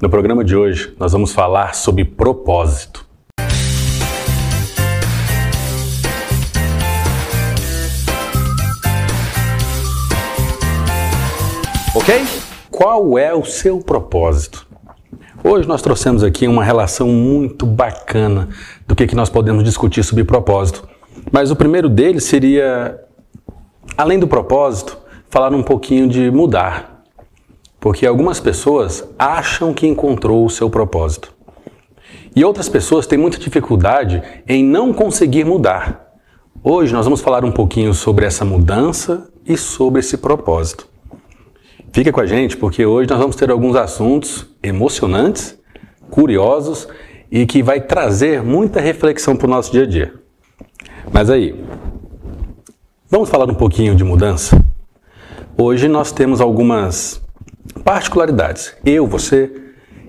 No programa de hoje, nós vamos falar sobre propósito. Ok? Qual é o seu propósito? Hoje nós trouxemos aqui uma relação muito bacana do que, que nós podemos discutir sobre propósito. Mas o primeiro deles seria, além do propósito, falar um pouquinho de mudar. Porque algumas pessoas acham que encontrou o seu propósito. E outras pessoas têm muita dificuldade em não conseguir mudar. Hoje nós vamos falar um pouquinho sobre essa mudança e sobre esse propósito. Fica com a gente porque hoje nós vamos ter alguns assuntos emocionantes, curiosos e que vai trazer muita reflexão para o nosso dia a dia. Mas aí, vamos falar um pouquinho de mudança? Hoje nós temos algumas particularidades. Eu, você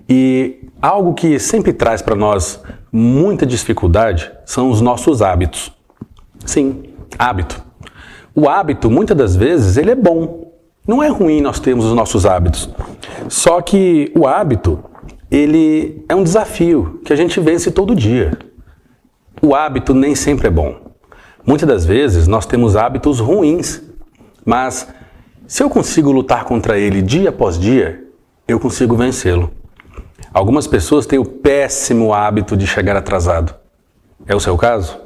e algo que sempre traz para nós muita dificuldade são os nossos hábitos. Sim, hábito. O hábito, muitas das vezes, ele é bom. Não é ruim nós termos os nossos hábitos. Só que o hábito, ele é um desafio que a gente vence todo dia. O hábito nem sempre é bom. Muitas das vezes nós temos hábitos ruins, mas se eu consigo lutar contra ele dia após dia, eu consigo vencê-lo. Algumas pessoas têm o péssimo hábito de chegar atrasado. É o seu caso?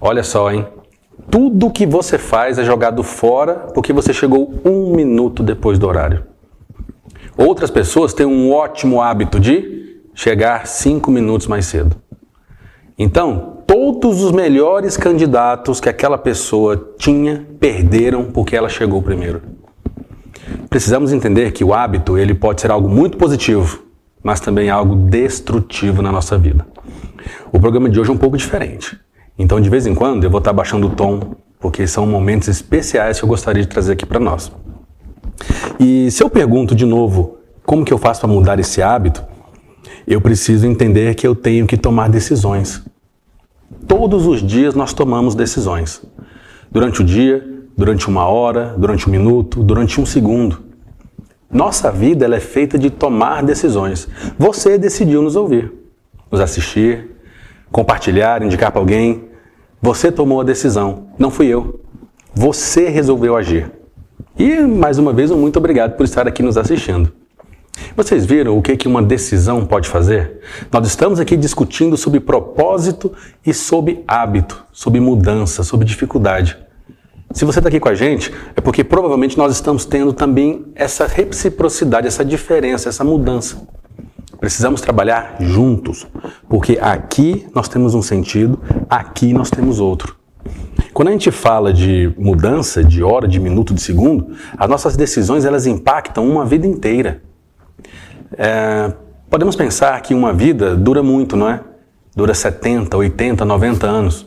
Olha só, hein? Tudo que você faz é jogado fora porque você chegou um minuto depois do horário. Outras pessoas têm um ótimo hábito de chegar cinco minutos mais cedo. Então, todos os melhores candidatos que aquela pessoa tinha perderam porque ela chegou primeiro. Precisamos entender que o hábito ele pode ser algo muito positivo, mas também algo destrutivo na nossa vida. O programa de hoje é um pouco diferente. Então, de vez em quando, eu vou estar baixando o tom, porque são momentos especiais que eu gostaria de trazer aqui para nós. E se eu pergunto de novo como que eu faço para mudar esse hábito, eu preciso entender que eu tenho que tomar decisões. Todos os dias nós tomamos decisões. Durante o dia, durante uma hora, durante um minuto, durante um segundo. Nossa vida ela é feita de tomar decisões. Você decidiu nos ouvir, nos assistir, compartilhar, indicar para alguém. Você tomou a decisão, não fui eu. Você resolveu agir. E mais uma vez, muito obrigado por estar aqui nos assistindo. Vocês viram o que, que uma decisão pode fazer? Nós estamos aqui discutindo sobre propósito e sobre hábito, sobre mudança, sobre dificuldade. Se você está aqui com a gente, é porque provavelmente nós estamos tendo também essa reciprocidade, essa diferença, essa mudança. Precisamos trabalhar juntos, porque aqui nós temos um sentido, aqui nós temos outro. Quando a gente fala de mudança de hora, de minuto, de segundo, as nossas decisões elas impactam uma vida inteira. É, podemos pensar que uma vida dura muito, não é? Dura 70, 80, 90 anos.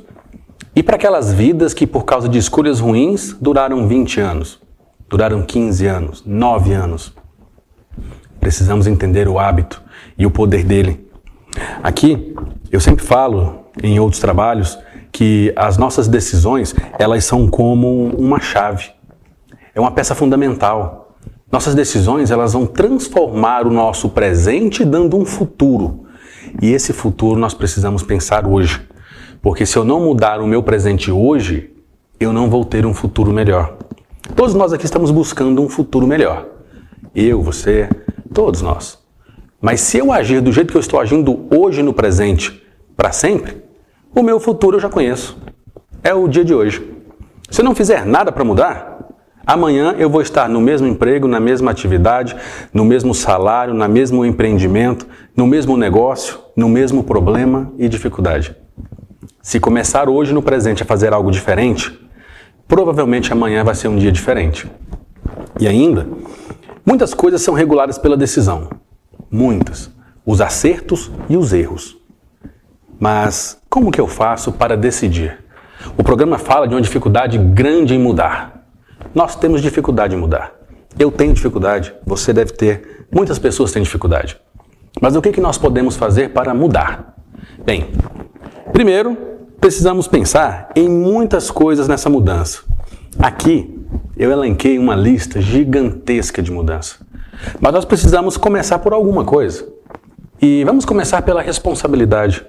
E para aquelas vidas que, por causa de escolhas ruins, duraram 20 anos, duraram 15 anos, 9 anos. Precisamos entender o hábito e o poder dele. Aqui, eu sempre falo em outros trabalhos que as nossas decisões, elas são como uma chave. É uma peça fundamental. Nossas decisões elas vão transformar o nosso presente dando um futuro. E esse futuro nós precisamos pensar hoje. Porque se eu não mudar o meu presente hoje, eu não vou ter um futuro melhor. Todos nós aqui estamos buscando um futuro melhor. Eu, você, todos nós. Mas se eu agir do jeito que eu estou agindo hoje no presente, para sempre, o meu futuro eu já conheço. É o dia de hoje. Se eu não fizer nada para mudar, Amanhã eu vou estar no mesmo emprego, na mesma atividade, no mesmo salário, no mesmo empreendimento, no mesmo negócio, no mesmo problema e dificuldade. Se começar hoje no presente a fazer algo diferente, provavelmente amanhã vai ser um dia diferente. E ainda, muitas coisas são reguladas pela decisão. Muitas. Os acertos e os erros. Mas como que eu faço para decidir? O programa fala de uma dificuldade grande em mudar. Nós temos dificuldade em mudar. Eu tenho dificuldade, você deve ter, muitas pessoas têm dificuldade. Mas o que, que nós podemos fazer para mudar? Bem, primeiro, precisamos pensar em muitas coisas nessa mudança. Aqui, eu elenquei uma lista gigantesca de mudança. Mas nós precisamos começar por alguma coisa. E vamos começar pela responsabilidade.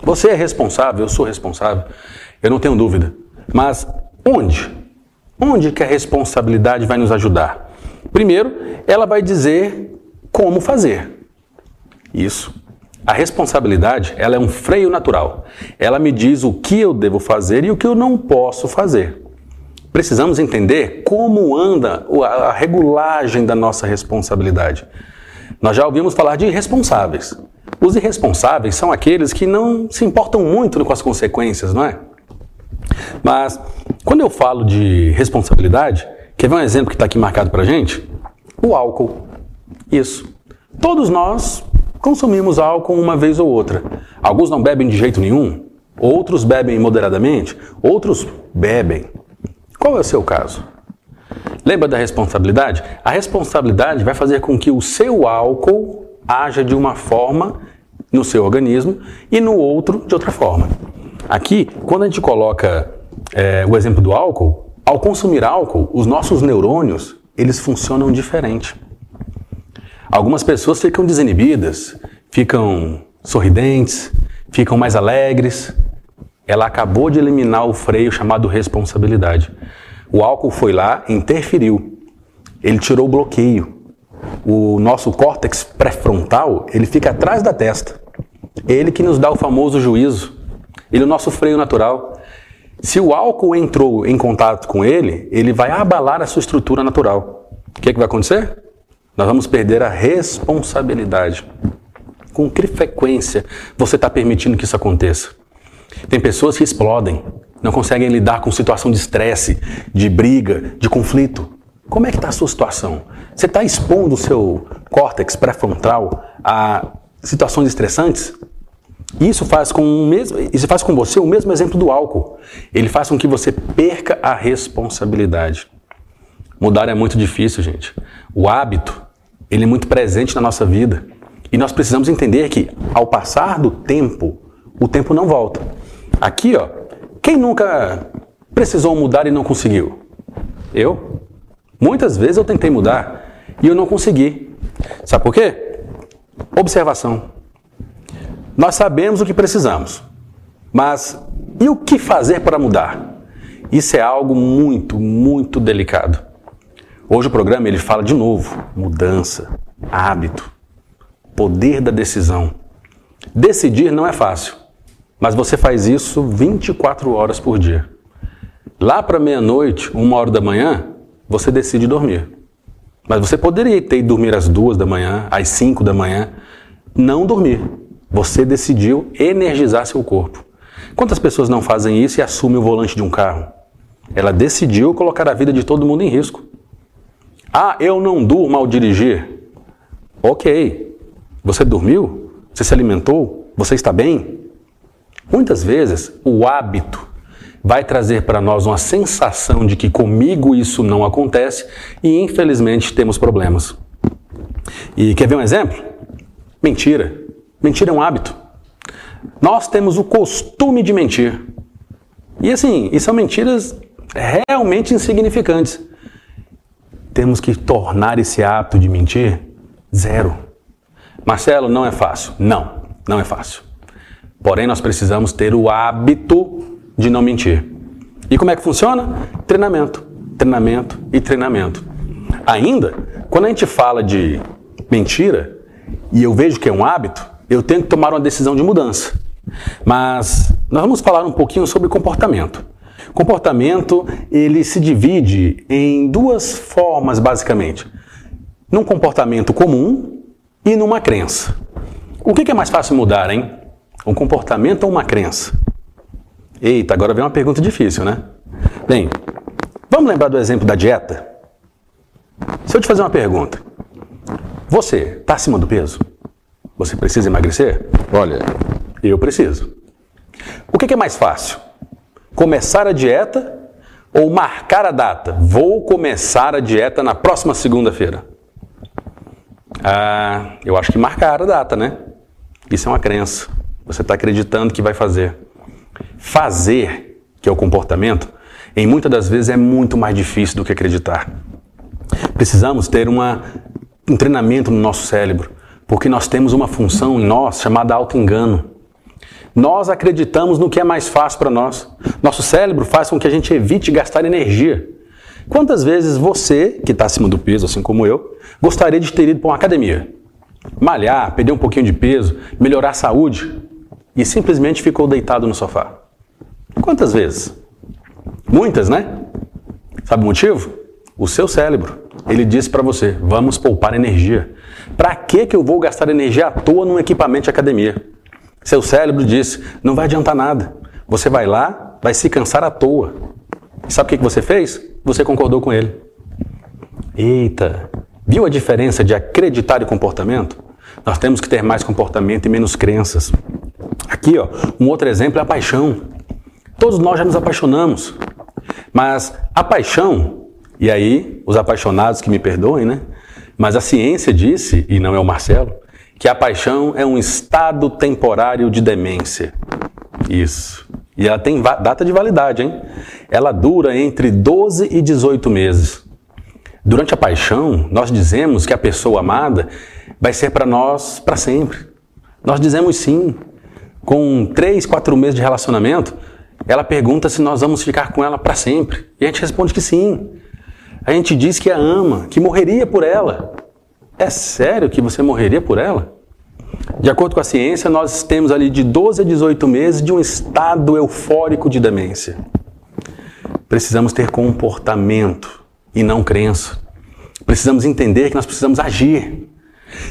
Você é responsável, eu sou responsável, eu não tenho dúvida. Mas onde? Onde que a responsabilidade vai nos ajudar? Primeiro, ela vai dizer como fazer. Isso. A responsabilidade, ela é um freio natural. Ela me diz o que eu devo fazer e o que eu não posso fazer. Precisamos entender como anda a regulagem da nossa responsabilidade. Nós já ouvimos falar de irresponsáveis. Os irresponsáveis são aqueles que não se importam muito com as consequências, não é? Mas quando eu falo de responsabilidade, quer ver um exemplo que está aqui marcado para gente? O álcool. Isso. Todos nós consumimos álcool uma vez ou outra. Alguns não bebem de jeito nenhum, outros bebem moderadamente, outros bebem. Qual é o seu caso? Lembra da responsabilidade? A responsabilidade vai fazer com que o seu álcool haja de uma forma no seu organismo e no outro de outra forma. Aqui, quando a gente coloca é, o exemplo do álcool, ao consumir álcool, os nossos neurônios eles funcionam diferente. Algumas pessoas ficam desinibidas, ficam sorridentes, ficam mais alegres. Ela acabou de eliminar o freio chamado responsabilidade. O álcool foi lá, interferiu. Ele tirou o bloqueio. O nosso córtex pré-frontal, ele fica atrás da testa. Ele que nos dá o famoso juízo. Ele é o nosso freio natural. Se o álcool entrou em contato com ele, ele vai abalar a sua estrutura natural. O que, é que vai acontecer? Nós vamos perder a responsabilidade. Com que frequência você está permitindo que isso aconteça? Tem pessoas que explodem, não conseguem lidar com situação de estresse, de briga, de conflito. Como é que está a sua situação? Você está expondo o seu córtex pré-frontal a situações estressantes? Isso faz com o mesmo, isso faz com você o mesmo exemplo do álcool. Ele faz com que você perca a responsabilidade. Mudar é muito difícil, gente. O hábito, ele é muito presente na nossa vida. E nós precisamos entender que, ao passar do tempo, o tempo não volta. Aqui, ó, quem nunca precisou mudar e não conseguiu? Eu? Muitas vezes eu tentei mudar e eu não consegui. Sabe por quê? Observação. Nós sabemos o que precisamos, mas e o que fazer para mudar? Isso é algo muito, muito delicado. Hoje o programa ele fala de novo: mudança, hábito, poder da decisão. Decidir não é fácil, mas você faz isso 24 horas por dia. Lá para meia-noite, uma hora da manhã, você decide dormir. Mas você poderia ter ido dormir às duas da manhã, às cinco da manhã, não dormir. Você decidiu energizar seu corpo. Quantas pessoas não fazem isso e assumem o volante de um carro? Ela decidiu colocar a vida de todo mundo em risco. Ah, eu não durmo ao dirigir. Ok. Você dormiu? Você se alimentou? Você está bem? Muitas vezes o hábito vai trazer para nós uma sensação de que comigo isso não acontece e infelizmente temos problemas. E quer ver um exemplo? Mentira. Mentira é um hábito. Nós temos o costume de mentir. E assim, e são mentiras realmente insignificantes temos que tornar esse hábito de mentir zero. Marcelo, não é fácil. Não, não é fácil. Porém, nós precisamos ter o hábito de não mentir. E como é que funciona? Treinamento, treinamento e treinamento. Ainda, quando a gente fala de mentira e eu vejo que é um hábito, eu tenho que tomar uma decisão de mudança. Mas nós vamos falar um pouquinho sobre comportamento. Comportamento, ele se divide em duas formas, basicamente. Num comportamento comum e numa crença. O que é mais fácil mudar, hein? Um comportamento ou uma crença? Eita, agora vem uma pergunta difícil, né? Bem, vamos lembrar do exemplo da dieta? Se eu te fazer uma pergunta, você está acima do peso? Você precisa emagrecer? Olha, eu preciso. O que é mais fácil? começar a dieta ou marcar a data? Vou começar a dieta na próxima segunda-feira. Ah, eu acho que marcar a data, né? Isso é uma crença. Você está acreditando que vai fazer. Fazer, que é o comportamento, em muitas das vezes é muito mais difícil do que acreditar. Precisamos ter uma um treinamento no nosso cérebro, porque nós temos uma função em nós chamada auto-engano. Nós acreditamos no que é mais fácil para nós. Nosso cérebro faz com que a gente evite gastar energia. Quantas vezes você, que está acima do peso, assim como eu, gostaria de ter ido para uma academia? Malhar, perder um pouquinho de peso, melhorar a saúde e simplesmente ficou deitado no sofá? Quantas vezes? Muitas, né? Sabe o motivo? O seu cérebro. Ele disse para você: vamos poupar energia. Para que, que eu vou gastar energia à toa num equipamento de academia? Seu cérebro disse: não vai adiantar nada. Você vai lá, vai se cansar à toa. Sabe o que, que você fez? Você concordou com ele. Eita, viu a diferença de acreditar e comportamento? Nós temos que ter mais comportamento e menos crenças. Aqui, ó, um outro exemplo é a paixão. Todos nós já nos apaixonamos. Mas a paixão, e aí os apaixonados que me perdoem, né? Mas a ciência disse, e não é o Marcelo, que a paixão é um estado temporário de demência. Isso. E ela tem data de validade, hein? Ela dura entre 12 e 18 meses. Durante a paixão, nós dizemos que a pessoa amada vai ser para nós para sempre. Nós dizemos sim. Com 3, 4 meses de relacionamento, ela pergunta se nós vamos ficar com ela para sempre. E a gente responde que sim. A gente diz que a ama, que morreria por ela. É sério que você morreria por ela? De acordo com a ciência, nós temos ali de 12 a 18 meses de um estado eufórico de demência. Precisamos ter comportamento e não crença. Precisamos entender que nós precisamos agir.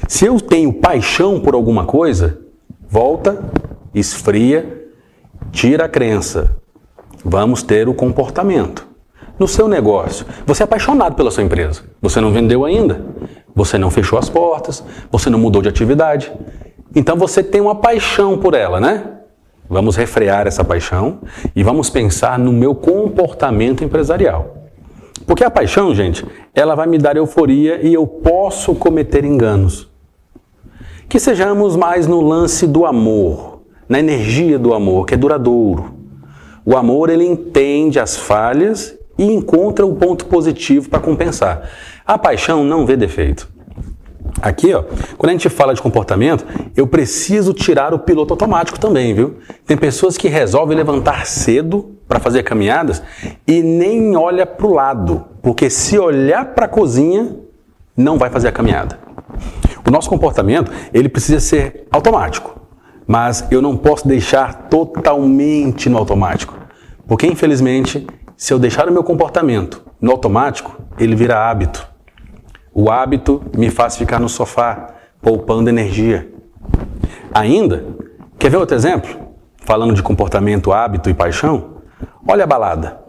Se eu tenho paixão por alguma coisa, volta, esfria, tira a crença. Vamos ter o comportamento. No seu negócio, você é apaixonado pela sua empresa. Você não vendeu ainda. Você não fechou as portas. Você não mudou de atividade. Então você tem uma paixão por ela, né? Vamos refrear essa paixão e vamos pensar no meu comportamento empresarial. Porque a paixão, gente, ela vai me dar euforia e eu posso cometer enganos. Que sejamos mais no lance do amor, na energia do amor, que é duradouro. O amor, ele entende as falhas e encontra o ponto positivo para compensar. A paixão não vê defeito. Aqui, ó, quando a gente fala de comportamento, eu preciso tirar o piloto automático também, viu? Tem pessoas que resolvem levantar cedo para fazer caminhadas e nem olha para o lado, porque se olhar para a cozinha, não vai fazer a caminhada. O nosso comportamento, ele precisa ser automático, mas eu não posso deixar totalmente no automático, porque infelizmente, se eu deixar o meu comportamento no automático, ele vira hábito. O hábito me faz ficar no sofá, poupando energia. Ainda, quer ver outro exemplo? Falando de comportamento, hábito e paixão? Olha a balada.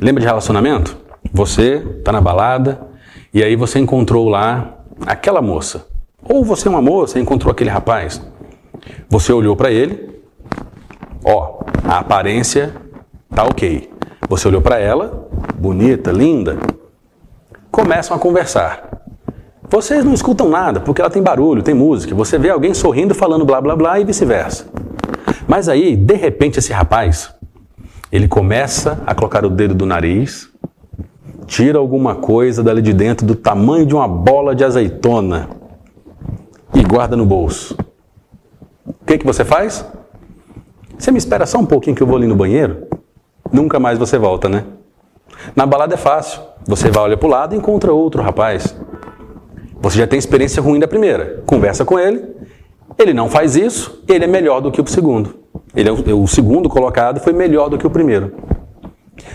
Lembra de relacionamento? Você está na balada e aí você encontrou lá aquela moça. Ou você é uma moça e encontrou aquele rapaz. Você olhou para ele, ó, a aparência tá ok. Você olhou para ela, bonita, linda, começam a conversar. Vocês não escutam nada, porque ela tem barulho, tem música. Você vê alguém sorrindo, falando blá blá blá e vice-versa. Mas aí, de repente, esse rapaz, ele começa a colocar o dedo do nariz, tira alguma coisa dali de dentro do tamanho de uma bola de azeitona e guarda no bolso. O que, que você faz? Você me espera só um pouquinho que eu vou ali no banheiro? Nunca mais você volta, né? Na balada é fácil. Você vai olhar para o lado e encontra outro rapaz. Você já tem experiência ruim da primeira. Conversa com ele. Ele não faz isso, ele é melhor do que o segundo. Ele é o, o segundo colocado foi melhor do que o primeiro.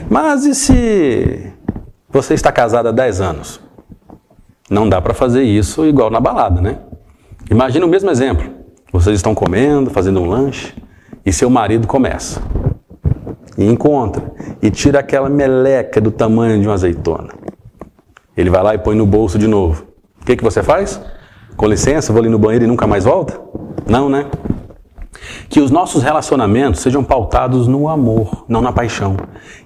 Mas e se você está casado há 10 anos? Não dá para fazer isso igual na balada, né? Imagina o mesmo exemplo. Vocês estão comendo, fazendo um lanche, e seu marido começa e encontra e tira aquela meleca do tamanho de uma azeitona. Ele vai lá e põe no bolso de novo. O que, que você faz? Com licença, vou ali no banheiro e nunca mais volta? Não, né? Que os nossos relacionamentos sejam pautados no amor, não na paixão.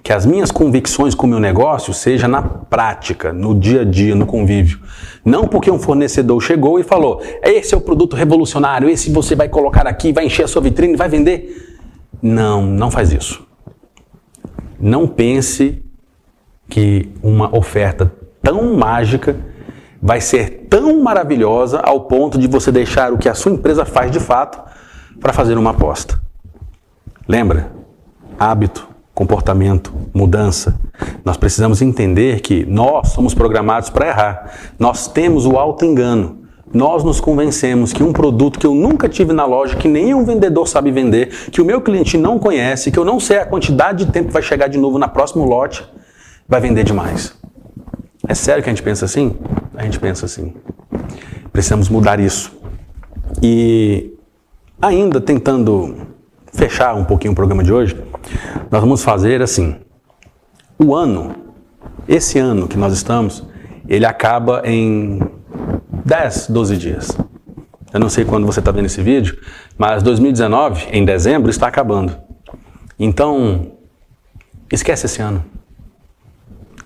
Que as minhas convicções com o meu negócio seja na prática, no dia a dia, no convívio. Não porque um fornecedor chegou e falou: esse é o produto revolucionário, esse você vai colocar aqui, vai encher a sua vitrine, vai vender. Não, não faz isso. Não pense que uma oferta tão mágica vai ser tão maravilhosa ao ponto de você deixar o que a sua empresa faz de fato para fazer uma aposta. Lembra? Hábito, comportamento, mudança. Nós precisamos entender que nós somos programados para errar. Nós temos o auto-engano. Nós nos convencemos que um produto que eu nunca tive na loja, que nenhum vendedor sabe vender, que o meu cliente não conhece, que eu não sei a quantidade de tempo que vai chegar de novo na próximo lote, vai vender demais. É sério que a gente pensa assim? A gente pensa assim. Precisamos mudar isso. E ainda tentando fechar um pouquinho o programa de hoje, nós vamos fazer assim. O ano, esse ano que nós estamos, ele acaba em 10, 12 dias. Eu não sei quando você está vendo esse vídeo, mas 2019, em dezembro, está acabando. Então, esquece esse ano.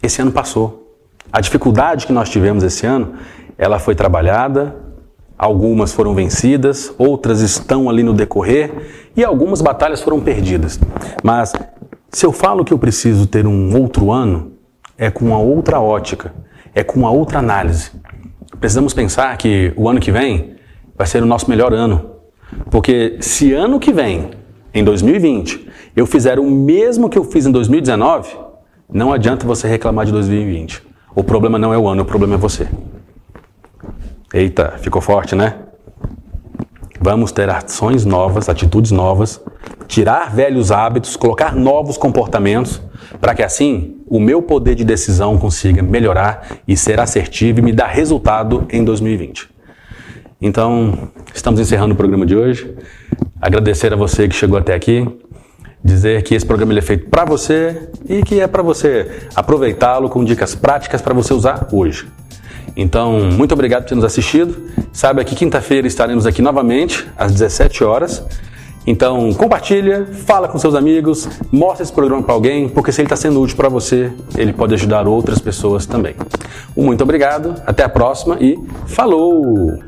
Esse ano passou. A dificuldade que nós tivemos esse ano, ela foi trabalhada, algumas foram vencidas, outras estão ali no decorrer e algumas batalhas foram perdidas. Mas se eu falo que eu preciso ter um outro ano, é com uma outra ótica, é com uma outra análise. Precisamos pensar que o ano que vem vai ser o nosso melhor ano. Porque se ano que vem, em 2020, eu fizer o mesmo que eu fiz em 2019, não adianta você reclamar de 2020. O problema não é o ano, o problema é você. Eita, ficou forte, né? Vamos ter ações novas, atitudes novas, tirar velhos hábitos, colocar novos comportamentos, para que assim o meu poder de decisão consiga melhorar e ser assertivo e me dar resultado em 2020. Então, estamos encerrando o programa de hoje. Agradecer a você que chegou até aqui, dizer que esse programa é feito para você e que é para você aproveitá-lo com dicas práticas para você usar hoje. Então, muito obrigado por ter nos assistido. Saiba que quinta-feira estaremos aqui novamente, às 17 horas. Então, compartilha, fala com seus amigos, mostra esse programa para alguém, porque se ele está sendo útil para você, ele pode ajudar outras pessoas também. Muito obrigado, até a próxima e falou!